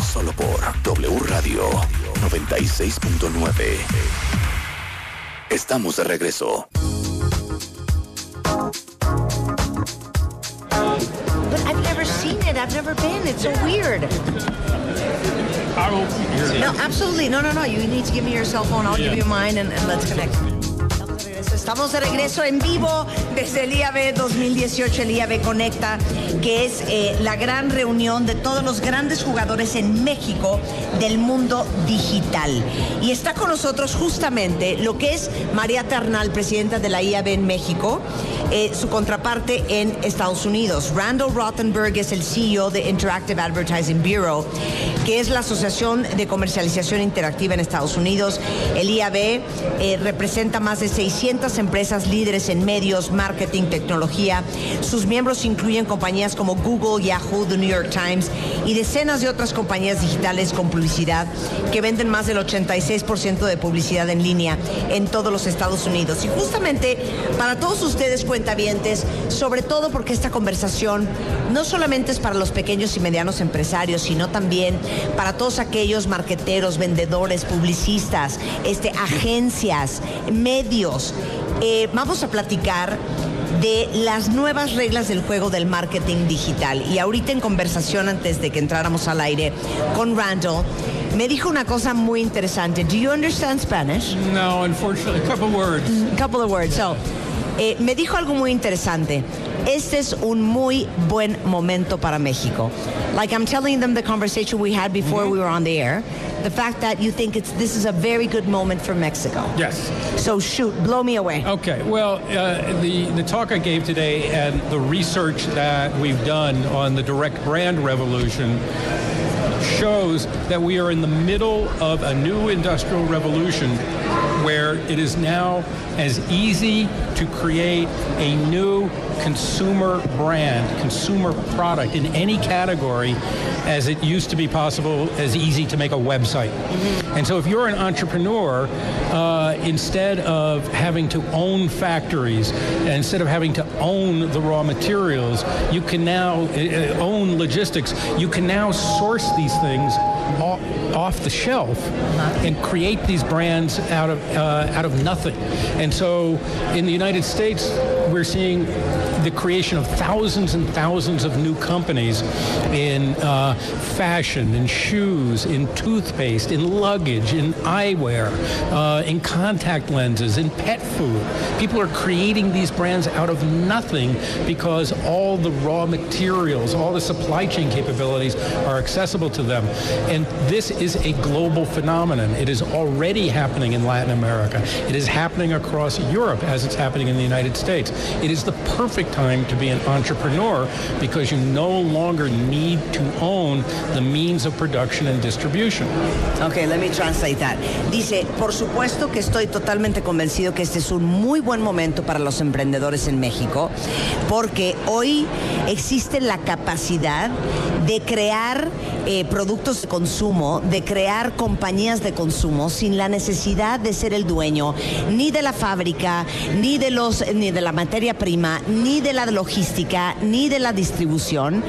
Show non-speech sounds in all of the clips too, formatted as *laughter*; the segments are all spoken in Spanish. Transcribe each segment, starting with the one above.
Solo por W Radio 96.9. Estamos de regreso. But I've never seen it. I've never been. It's so weird. No, absolutely. No, no, no. You need to give me your cell phone. I'll give you mine and, and let's connect. Estamos de regreso en vivo desde el IAB 2018, el IAB Conecta, que es eh, la gran reunión de todos los grandes jugadores en México del mundo digital. Y está con nosotros justamente lo que es María Ternal, presidenta de la IAB en México, eh, su contraparte en Estados Unidos. Randall Rothenberg es el CEO de Interactive Advertising Bureau, que es la Asociación de Comercialización Interactiva en Estados Unidos. El IAB eh, representa más de 600 empresas líderes en medios, marketing, tecnología. Sus miembros incluyen compañías como Google, Yahoo, The New York Times y decenas de otras compañías digitales con publicidad que venden más del 86% de publicidad en línea en todos los Estados Unidos. Y justamente para todos ustedes cuentavientes, sobre todo porque esta conversación no solamente es para los pequeños y medianos empresarios, sino también para todos aquellos marqueteros, vendedores, publicistas, este, agencias, medios. Eh, vamos a platicar de las nuevas reglas del juego del marketing digital. Y ahorita en conversación antes de que entráramos al aire con Randall, me dijo una cosa muy interesante. Do you understand Spanish? No, unfortunately, a couple words. A couple of words. So, eh, me dijo algo muy interesante. Este es un muy buen momento para México. Like I'm telling them the conversation we had before we were on the air, the fact that you think it's this is a very good moment for Mexico. Yes. So shoot, blow me away. Okay. Well, uh, the the talk I gave today and the research that we've done on the direct brand revolution shows that we are in the middle of a new industrial revolution where it is now as easy to create a new consumer brand, consumer product in any category as it used to be possible, as easy to make a website. And so if you're an entrepreneur, uh, instead of having to own factories, instead of having to own the raw materials, you can now uh, own logistics. You can now source these things off, off the shelf and create these brands out of uh, out of nothing. And so in the United States, we're seeing the creation of thousands and thousands of new companies in uh, fashion, in shoes, in toothpaste, in luggage, in eyewear, uh, in contact lenses, in pet food. People are creating these brands out of nothing because all the raw materials, all the supply chain capabilities are accessible to them. And this is a global phenomenon. It is already happening in Latin America. It is happening across Europe as it's happening in the United States. It is the perfect time to be an entrepreneur because you no longer need to own the means of production and distribution. Ok, let me translate that. Dice, por supuesto que estoy totalmente convencido que este es un muy buen momento para los emprendedores en México, porque hoy existe la capacidad de crear eh, productos de consumo, de crear compañías de consumo sin la necesidad de ser el dueño ni de la fábrica, ni de los, ni de la materia prima, ni de la logística, ni de la distribución.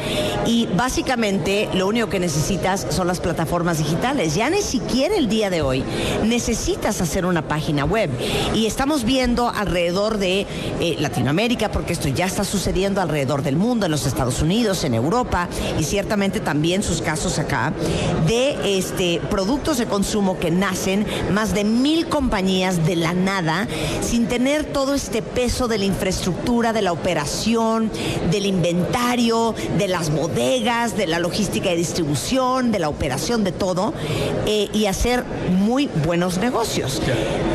Y básicamente lo único que necesitas son las plataformas digitales. Ya ni siquiera el día de hoy necesitas hacer una página web. Y estamos viendo alrededor de eh, Latinoamérica, porque esto ya está sucediendo alrededor del mundo, en los Estados Unidos, en Europa y ciertamente también sus casos acá, de este, productos de consumo que nacen más de mil compañías de la nada, sin tener todo este peso de la infraestructura, de la operación, del inventario, de las bodegas, de la logística y distribución, de la operación de todo, eh, y hacer muy buenos negocios.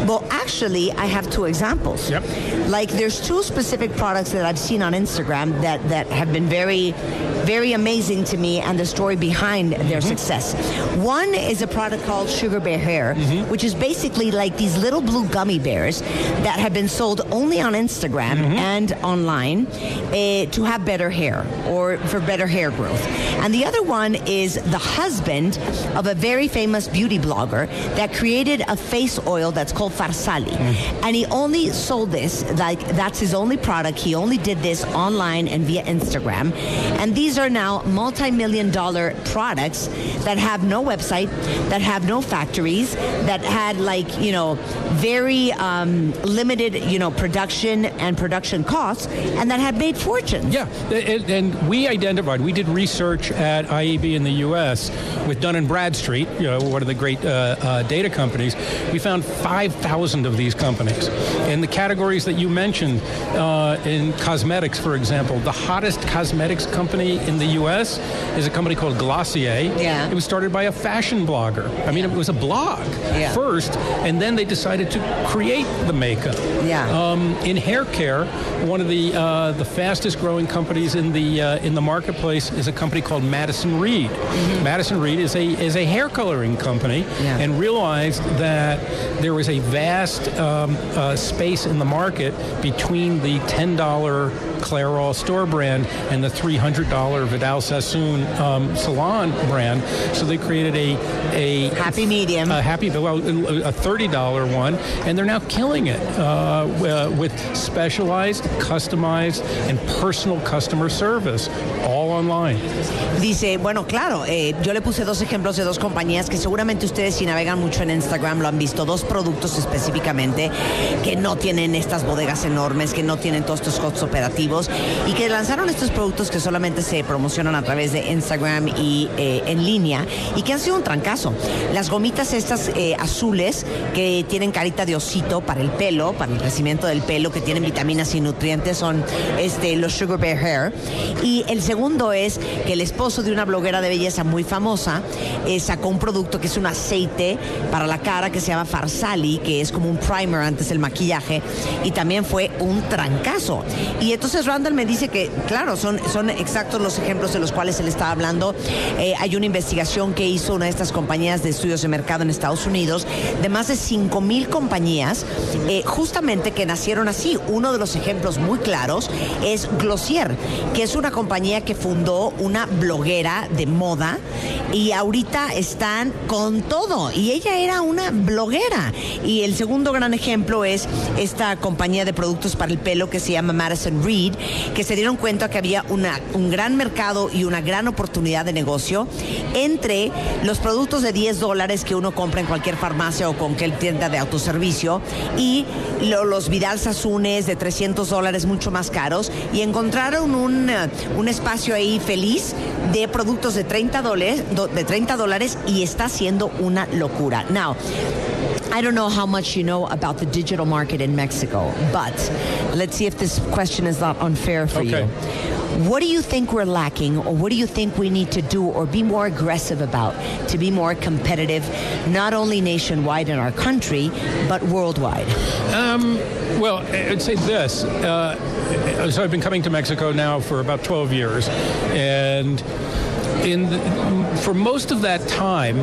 Well, actually, I have two examples. Yep. Like, there's two specific products that I've seen on Instagram that, that have been very, very amazing to me and the story behind their mm-hmm. success. One is a product called Sugar Bear Hair, mm-hmm. which is basically like these little blue gummy bears that have been sold only on Instagram mm-hmm. and online eh, to have better hair or for better hair growth. And the other one is the husband of a very famous beauty blogger that created a face oil that's called Farsali. Mm. And he only sold this, like that's his only product. He only did this online and via Instagram. And these These are now multi-million dollar products that have no website, that have no factories, that had like, you know, very um, limited, you know, production and production costs, and that had made fortunes. Yeah, and, and we identified, we did research at IEB in the U.S. with Dun and Bradstreet, you know, one of the great uh, uh, data companies. We found 5,000 of these companies. In the categories that you mentioned, uh, in cosmetics, for example, the hottest cosmetics company in the U.S. is a company called Glossier. Yeah. It was started by a fashion blogger. I mean, it was a blog Yeah. first, and then they decided to create the makeup. Yeah. Um, in hair care, one of the uh, the fastest growing companies in the uh, in the marketplace is a company called Madison Reed. Madison Reed is a is a hair coloring company, Yeah. and realized that there was a vast um, uh, space in the market between the ten dollar Clairol store brand and the three hundred dollar Vidal Sassoon um, salon brand. So they created a a Happy medium. a happy well a thirty dollar one, and they're now killing it uh, uh, with specialized, customized, and personal customer service, all online. Dice, bueno, claro, eh, yo le puse dos ejemplos de dos compañías que seguramente ustedes si navegan mucho en Instagram lo han visto, dos productos específicamente que no tienen estas bodegas enormes, que no tienen todos estos costos operativos y que lanzaron estos productos que solamente se promocionan a través de Instagram y eh, en línea y que han sido un trancazo. Las gomitas estas eh, azules que tienen carita de osito para el pelo, para el crecimiento del pelo, que tienen vitaminas y nutrientes, son este, los Sugar Bear Hair. Y el segundo es que el esposo de una bloguera de belleza muy famosa eh, sacó un producto que es un aceite para la cara que se llama Farsali, que es como un primer antes del maquillaje, y también fue un trancazo. Y entonces Randall me dice que, claro, son, son exactos los ejemplos de los cuales él estaba hablando. Eh, hay una investigación que hizo una de estas compañías de estudios de mercado en Estados Unidos de más de 5 mil compañías, eh, justamente que nacieron así. Uno de los ejemplos muy claros es Glossier, que es una compañía que fundó una bloguera de moda y ahorita están con todo. Y ella era una bloguera. Y el segundo gran ejemplo es esta compañía de productos para el pelo que se llama Madison Reed, que se dieron cuenta que había una, un gran mercado y una gran oportunidad de negocio entre los productos de 10 dólares que uno compra en cualquier farmacia o cualquier tienda de autoservicio y lo- los Vidal Sassones de 300 dólares mucho más caros y encontraron un, eh, un espacio ahí feliz de productos de 30 dólares, de 30 dólares y está siendo una locura. Now, I don't know how much you know about the digital market in Mexico, but let's see if this question is not unfair for Okay. you. What do you think we're lacking, or what do you think we need to do, or be more aggressive about to be more competitive, not only nationwide in our country, but worldwide? Well, I'd say this. Uh, so I've been coming to Mexico now for about 12 years, and in the, for most of that time,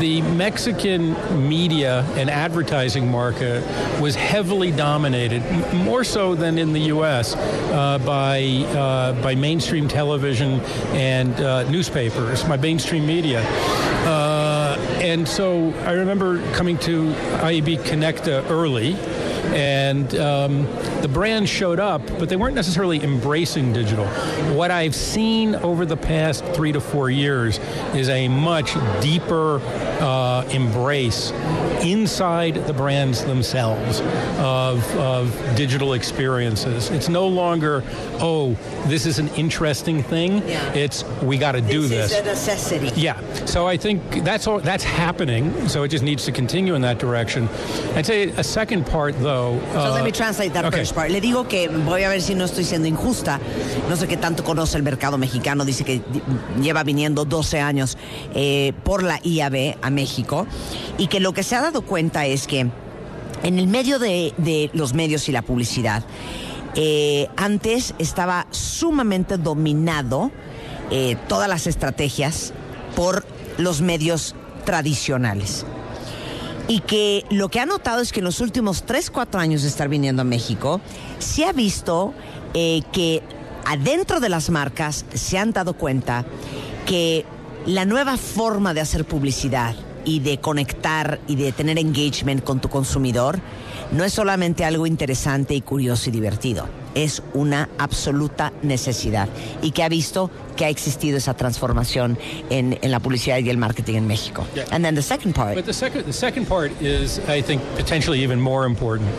the Mexican media and advertising market was heavily dominated, more so than in the U.S., uh, by uh, by mainstream television and uh, newspapers, by mainstream media. Uh, and so I remember coming to IEB Connecta early and um, the brand showed up, but they weren't necessarily embracing digital. What I've seen over the past three to four years is a much deeper uh, embrace inside the brands themselves of, of digital experiences. It's no longer, oh, this is an interesting thing. Yeah. It's we got to do this. is a necessity. Yeah, so I think that's all that's happening. So it just needs to continue in that direction. I'd say a second part, though. So uh, let me translate that okay. first part. Le digo que voy a ver si no estoy siendo injusta. No sé qué tanto conoce el mercado mexicano. Dice que lleva viniendo 12 años eh, por la IAB a México y que lo que se ha dado cuenta es que en el medio de, de los medios y la publicidad, eh, antes estaba sumamente dominado eh, todas las estrategias por los medios tradicionales y que lo que ha notado es que en los últimos 3, 4 años de estar viniendo a México, se ha visto eh, que adentro de las marcas se han dado cuenta que la nueva forma de hacer publicidad y de conectar y de tener engagement con tu consumidor no es solamente algo interesante y curioso y divertido. Es una absoluta necesidad y que ha visto que ha existido esa transformación en, en la publicidad y el marketing en México. Yeah. And then the second part. But the second, the second part is, I think, potentially even more important.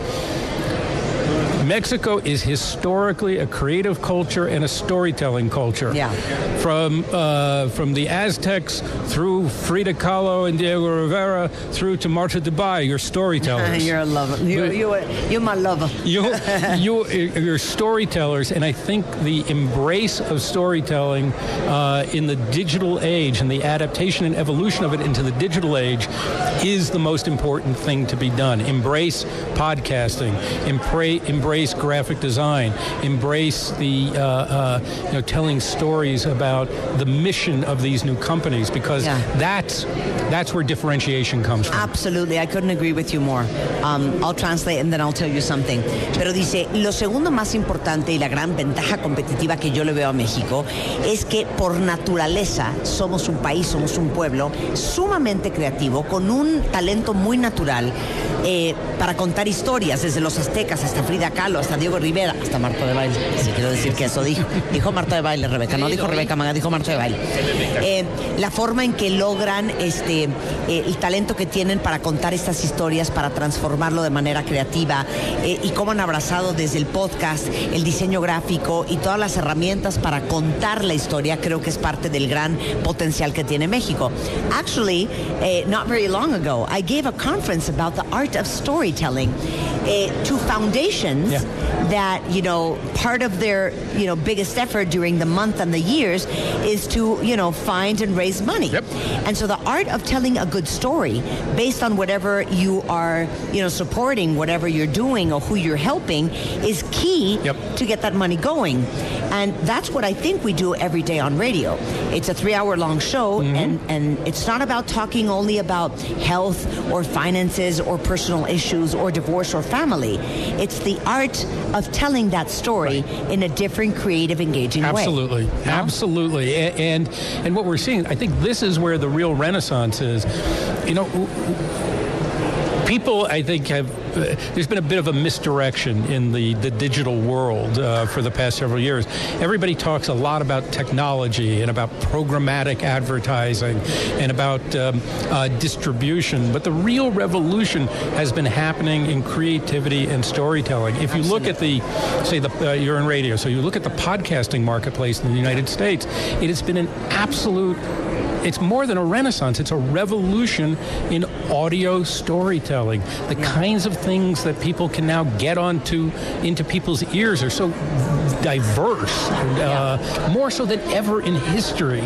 Mexico is historically a creative culture and a storytelling culture. Yeah. From uh, from the Aztecs through Frida Kahlo and Diego Rivera through to Marta Dubai, your storytellers. *laughs* You're a lover. You're, you're, you're my lover. you, *laughs* you, you're storytellers, and I think the embrace of storytelling uh, in the digital age and the adaptation and evolution of it into the digital age is the most important thing to be done. Embrace podcasting, embrace, embrace graphic design, embrace the uh, uh, you know telling stories about the mission of these new companies because Yeah. that's that's where differentiation comes from. Absolutely, I couldn't agree with you more. Um, I'll translate and then I'll tell you something. Pero dice, lo segundo más importante y la gran ventaja competitiva que yo le veo a México es que por naturaleza somos un país, somos un pueblo sumamente creativo, con un talento muy natural eh, para contar historias, desde los aztecas hasta Frida Kahlo, hasta Diego Rivera, hasta Marta de Baile. Sí, quiero decir que eso dijo. Dijo Marta de Baile, Rebeca, no dijo Rebeca Maga, dijo Marta de Baile. Eh, la forma en que logran este, eh, el talento que tienen para contar estas historias, para transformarlo de manera creativa eh, y cómo han abrazado desde el podcast, el diseño gráfico y todas las herramientas para contar la historia, creo que es parte del gran potencial que tiene México. Actually, not very long ago, I gave a conference about the art of storytelling eh, to foundations Yeah. that you know part of their you know biggest effort during the month and the years is to you know find and raise money Yep. and so the art of telling a good story based on whatever you are you know supporting whatever you're doing or who you're helping is key Yep. to get that money going and that's what i think we do every day on radio it's a three hour long show and and it's not about talking only about health or finances or personal issues or divorce or family it's the art of telling that story in a different creative engaging way. Absolutely, No? absolutely, A- and and what we're seeing, I think this is where the real renaissance is. You know, people, I think, have. Uh, there's been a bit of a misdirection in the the digital world uh, for the past several years. Everybody talks a lot about technology and about programmatic advertising and about um, uh, distribution, but the real revolution has been happening in creativity and storytelling. If you look at the, say, the uh, you're in radio, so you look at the podcasting marketplace in the United States, it has been an absolute. It's more than a renaissance. It's a revolution in audio storytelling. The kinds of things that people can now get onto into people's ears are so diverse, uh, more so than ever in history,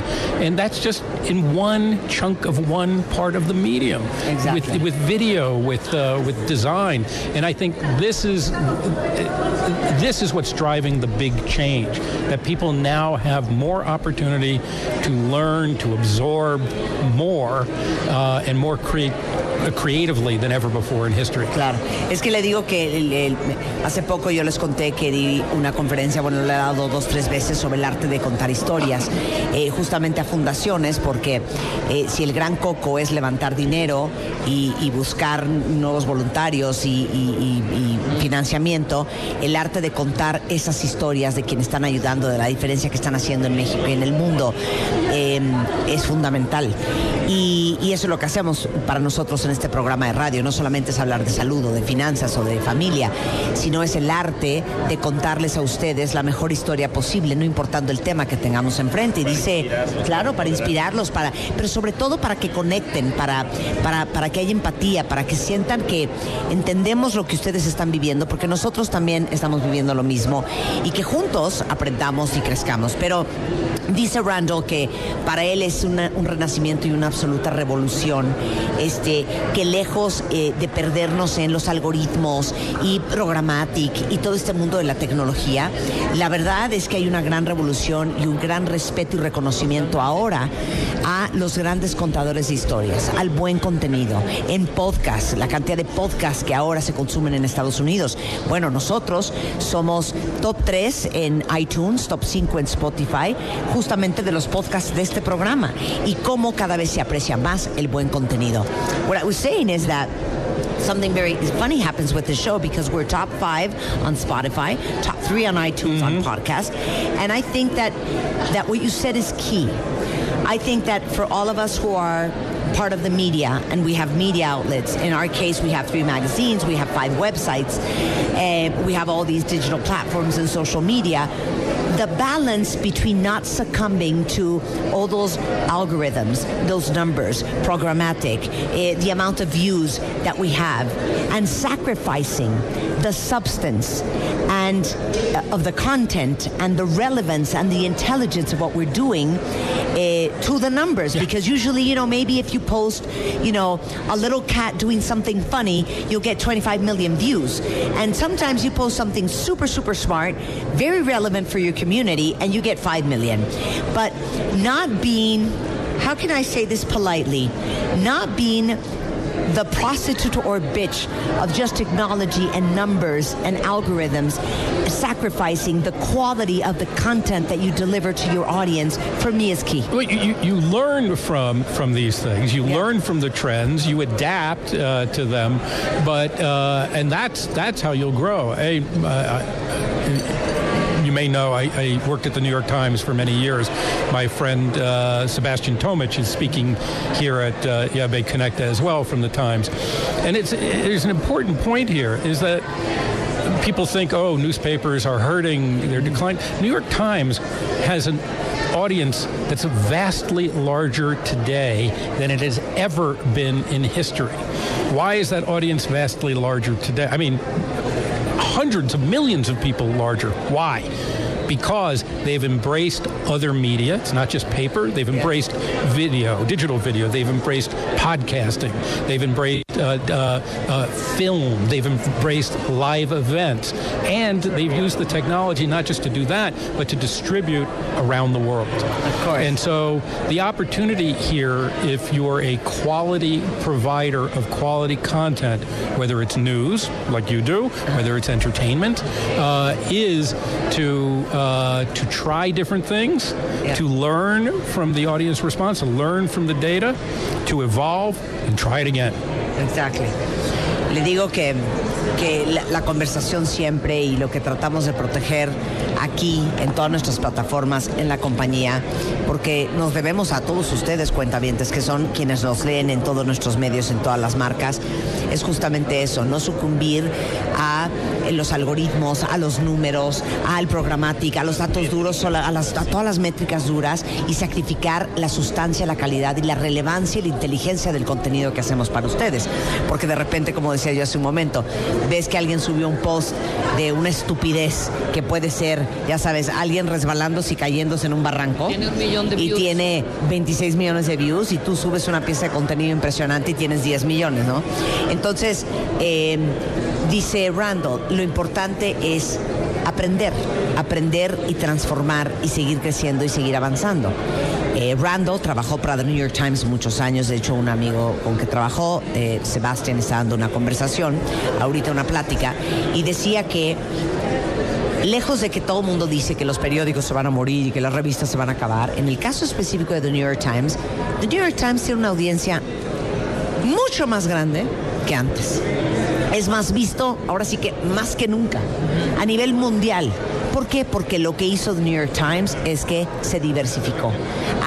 and that's just in one chunk of one part of the medium. Exactly. With, with video, with uh, with design, and I think this is this is what's driving the big change. That people now have more opportunity to learn, to absorb more, uh, and more create creatively than ever before in history. Claro, es que le digo que hace poco yo les conté que di una conferencia, bueno, le he dado dos, tres veces sobre el arte de contar historias, eh, justamente a fundaciones, porque eh, si el gran coco es levantar dinero y, buscar nuevos voluntarios y financiamiento, el arte de contar esas historias de quienes están ayudando, de la diferencia que están haciendo en México y en el mundo, eh, es fundamental. Y, y eso es lo que hacemos para nosotros en este programa de radio. No solamente es hablar de salud o de finanzas o de familia, sino es el arte de contarles a ustedes la mejor historia posible, no importando el tema que tengamos enfrente. Y dice, claro, para inspirarlos, para, pero sobre todo para que conecten, para, para, para que haya empatía, para que sientan que entendemos lo que ustedes están viviendo, porque nosotros también estamos viviendo lo mismo y que juntos aprendamos y crezcamos. Pero Dice Randall que para él es una- un renacimiento y una absoluta revolución, este, que lejos eh, de perdernos en los algoritmos y programmatic y todo este mundo de la tecnología, la verdad es que hay una gran revolución y un gran respeto y reconocimiento ahora a los grandes contadores de historias, al buen contenido, en podcast, la cantidad de podcasts que ahora se consumen en Estados Unidos. Bueno, nosotros somos top 3 en iTunes, top 5 en Spotify, justamente de los podcasts de este programa y cómo cada vez se aprecia más el buen contenido. I was saying is that something very funny happens with the show because we're top five on Spotify, top three on iTunes on mm-hmm. podcast, and I think that that what you said is key. I think that for all of us who are part of the media and we have media outlets in our case we have three magazines we have five websites and we have all these digital platforms and social media the balance between not succumbing to all those algorithms, those numbers, programmatic, eh, the amount of views that we have, and sacrificing the substance and uh, of the content and the relevance and the intelligence of what we're doing uh, to the numbers. Because usually, you know, maybe if you post, you know, a little cat doing something funny, you'll get 25 million views. And sometimes you post something super, super smart, very relevant for your community, and you get 5 million. But not being, how can I say this politely? Not being the prostitute or bitch of just technology and numbers and algorithms, sacrificing the quality of the content that you deliver to your audience, for me is key. Well, you, you learn from from these things. You Yeah. learn from the trends. You adapt uh, to them, but uh, and that's that's how you'll grow. Hey, uh, I- you may know I, I worked at the New York Times for many years. My friend uh, Sebastian Tomich is speaking here at uh, Yabe Connecta as well from the Times, and it's there's an important point here is that people think, oh, newspapers are hurting, they're declining. New York Times has an audience that's vastly larger today than it has ever been in history. Why is that audience vastly larger today? I mean, hundreds of millions of people larger. Why? Because they've embraced other media. It's not just paper. They've embraced video, digital video. They've embraced podcasting. They've embraced film. They've embraced live events. And they've used the technology not just to do that, but to distribute around the world. Of course. And so the opportunity here, if you're a quality provider of quality content, whether it's news, like you do, whether it's entertainment, uh, is to uh, to try different things, Yeah. to learn from the audience response, to learn from the data, to evolve, and try it again. Exactly. Le digo que, que la, conversación siempre y lo que tratamos de proteger aquí en todas nuestras plataformas en la compañía, porque nos debemos a todos ustedes, cuentavientes, que son quienes nos leen en todos nuestros medios, en todas las marcas, es justamente eso, no sucumbir a los algoritmos, a los números, al programática, a los datos duros, a, a todas las métricas duras y sacrificar la sustancia, la calidad y la relevancia y la inteligencia del contenido que hacemos para ustedes. Porque de repente, como decía yo hace un momento, ves que alguien subió un post de una estupidez que puede ser, ya sabes, alguien resbalándose y cayéndose en un barranco. Tiene un millón de y views. tiene 26 millones de views y tú subes una pieza de contenido impresionante y tienes 10 millones, ¿no? Entonces, eh, dice Randall, lo importante es aprender, aprender y transformar y seguir creciendo y seguir avanzando. Eh, Randall trabajó para The New York Times muchos años, de hecho un amigo con que trabajó, eh, Sebastián, está dando una conversación, ahorita una plática, y decía que lejos de que todo el mundo dice que los periódicos se van a morir y que las revistas se van a acabar, en el caso específico de The New York Times, The New York Times tiene una audiencia mucho más grande que antes. Es más visto, ahora sí que más que nunca, a nivel mundial. ¿Por qué? Porque lo que hizo The New York Times es que se diversificó,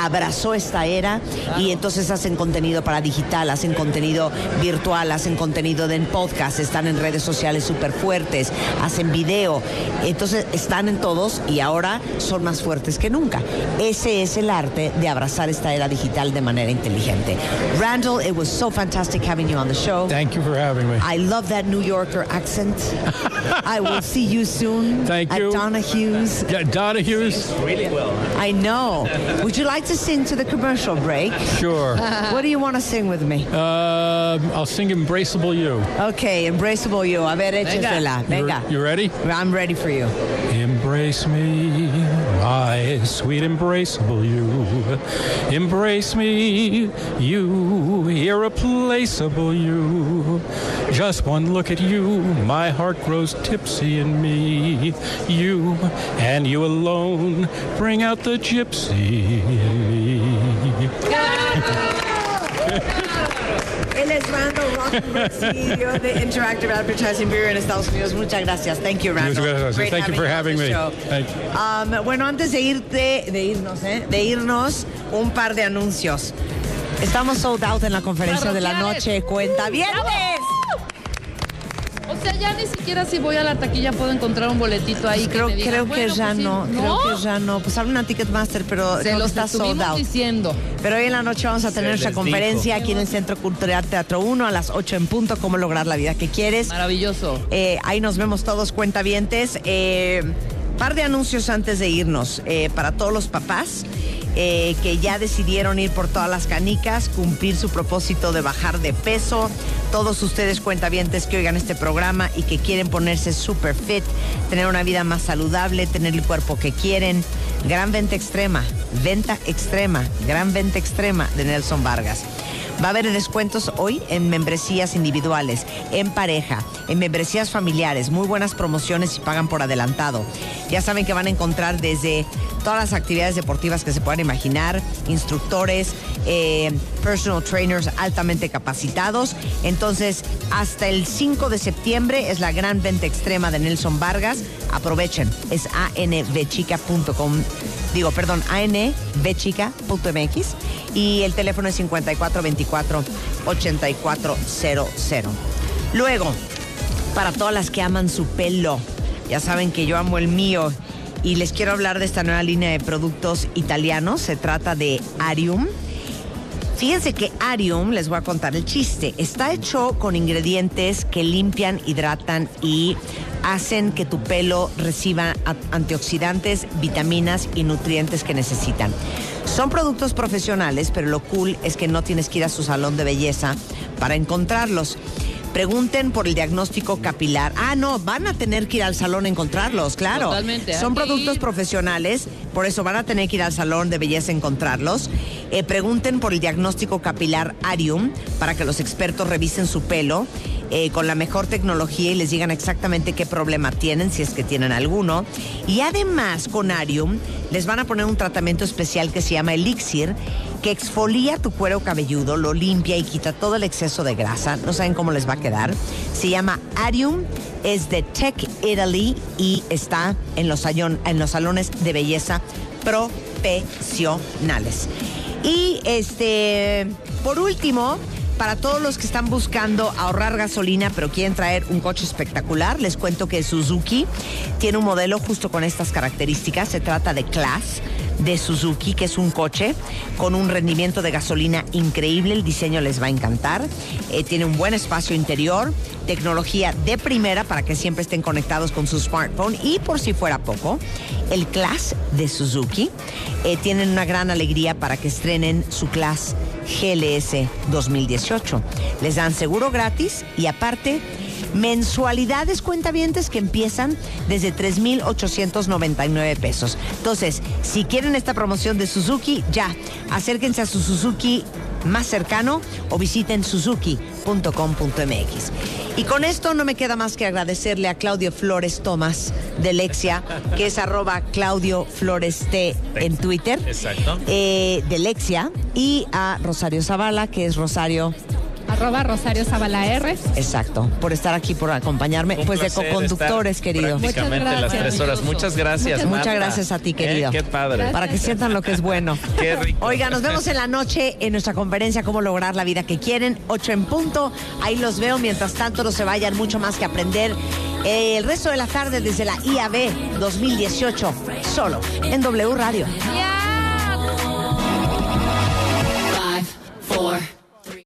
abrazó esta era y entonces hacen contenido para digital, hacen contenido virtual, hacen contenido en podcast, están en redes sociales súper fuertes, hacen video, entonces están en todos y ahora son más fuertes que nunca. Ese es el arte de abrazar esta era digital de manera inteligente. Randall, it was so fantastic having you on the show. Thank you for having me. I love that New Yorker accent. *laughs* I will see you soon Thank at you. Donahue's. Yeah, Donahue's? I know. Would you like to sing to the commercial break? Sure. *laughs* What do you want to sing with me? Um, I'll sing Embraceable You. Okay, embraceable you. A ver, échesela. Venga. You ready? I'm ready for you. Embrace me, my sweet embraceable you. Embrace me, you irreplaceable you. Just one look at you, my heart grows tipsy in me. You and you alone bring out the gypsy in me. *laughs* Es Randall Rothenberg, CEO de Interactive Advertising Bureau en Estados Unidos. Muchas gracias. Thank you, Randall. Muchas gracias. Great Thank you for having me. Thank you. Um, bueno, antes de irte, de irnos, ¿eh? De irnos, un par de anuncios. Estamos sold out en la conferencia de la noche. Cuenta viernes. Sea, ya ni siquiera si voy a la taquilla puedo encontrar un boletito ahí. Creo, que diga, creo que bueno, ya pues sí. no, creo que ya no. Pues habla una Ticketmaster, pero Se los está sold out. diciendo. Pero hoy en la noche vamos a tener nuestra conferencia aquí en el Centro Cultural Teatro 1 a las 8 en punto, cómo lograr la vida que quieres. Maravilloso. Eh, ahí nos vemos todos cuentavientes. Eh, par de anuncios antes de irnos. Eh, para todos los papás eh, que ya decidieron ir por todas las canicas, cumplir su propósito de bajar de peso. Todos ustedes cuentavientes que oigan este programa y que quieren ponerse super fit, tener una vida más saludable, tener el cuerpo que quieren. Gran venta extrema, venta extrema, gran venta extrema de Nelson Vargas. Va a haber descuentos hoy en membresías individuales, en pareja, en membresías familiares, muy buenas promociones y pagan por adelantado. Ya saben que van a encontrar desde todas las actividades deportivas que se puedan imaginar, instructores, eh, personal trainers altamente capacitados. Entonces, hasta el 5 de septiembre es la gran venta extrema de Nelson Vargas. Aprovechen, es anvchica.com, digo, perdón, anvchica.mx y el teléfono es 5424-8400. Luego, para todas las que aman su pelo, ya saben que yo amo el mío y les quiero hablar de esta nueva línea de productos italianos. Se trata de Arium. Fíjense que Arium, les voy a contar el chiste, está hecho con ingredientes que limpian, hidratan y hacen que tu pelo reciba antioxidantes, vitaminas y nutrientes que necesitan. Son productos profesionales, pero lo cool es que no tienes que ir a su salón de belleza para encontrarlos. Pregunten por el diagnóstico capilar. Ah, no, van a tener que ir al salón a encontrarlos, claro. Totalmente, Son productos profesionales, por eso van a tener que ir al salón de belleza a encontrarlos. Eh, pregunten por el diagnóstico capilar Arium para que los expertos revisen su pelo eh, con la mejor tecnología y les digan exactamente qué problema tienen, si es que tienen alguno. Y además con Arium les van a poner un tratamiento especial que se llama Elixir, que exfolia tu cuero cabelludo, lo limpia y quita todo el exceso de grasa. No saben cómo les va a quedar. Se llama Arium, es de Tech Italy y está en los, salon- en los salones de belleza profesionales. Y este, por último, para todos los que están buscando ahorrar gasolina pero quieren traer un coche espectacular, les cuento que Suzuki tiene un modelo justo con estas características. Se trata de Class de Suzuki, que es un coche con un rendimiento de gasolina increíble. El diseño les va a encantar. Eh, tiene un buen espacio interior, tecnología de primera para que siempre estén conectados con su smartphone. Y por si fuera poco, el Class de Suzuki eh, tienen una gran alegría para que estrenen su Class GLS 2018. Les dan seguro gratis y aparte mensualidades cuentavientes que empiezan desde 3,899 pesos. Entonces, si quieren esta promoción de Suzuki, ya, acérquense a su Suzuki más cercano o visiten suzuki.com.mx. Y con esto no me queda más que agradecerle a Claudio Flores Tomás de Lexia, que es arroba Claudio Flores T en Twitter. Exacto. eh, de Lexia, y a Rosario Zavala, que es Rosario Arroba Rosario Zavala R. Exacto, por estar aquí, por acompañarme, Un pues de co-conductores, querido. Prácticamente Muchas las gracias. tres horas. Muchas gracias. Muchas Marta. gracias a ti, Eh, querido. qué padre. Para que sientan lo que es bueno. *laughs* Qué rico. Oiga, nos vemos en la noche en nuestra conferencia Cómo lograr la vida que quieren, 8 en punto. Ahí los veo. Mientras tanto, no se vayan, mucho más que aprender. Eh, el resto de la tarde desde la IAB 2018, solo en W Radio. Ya. Five, four,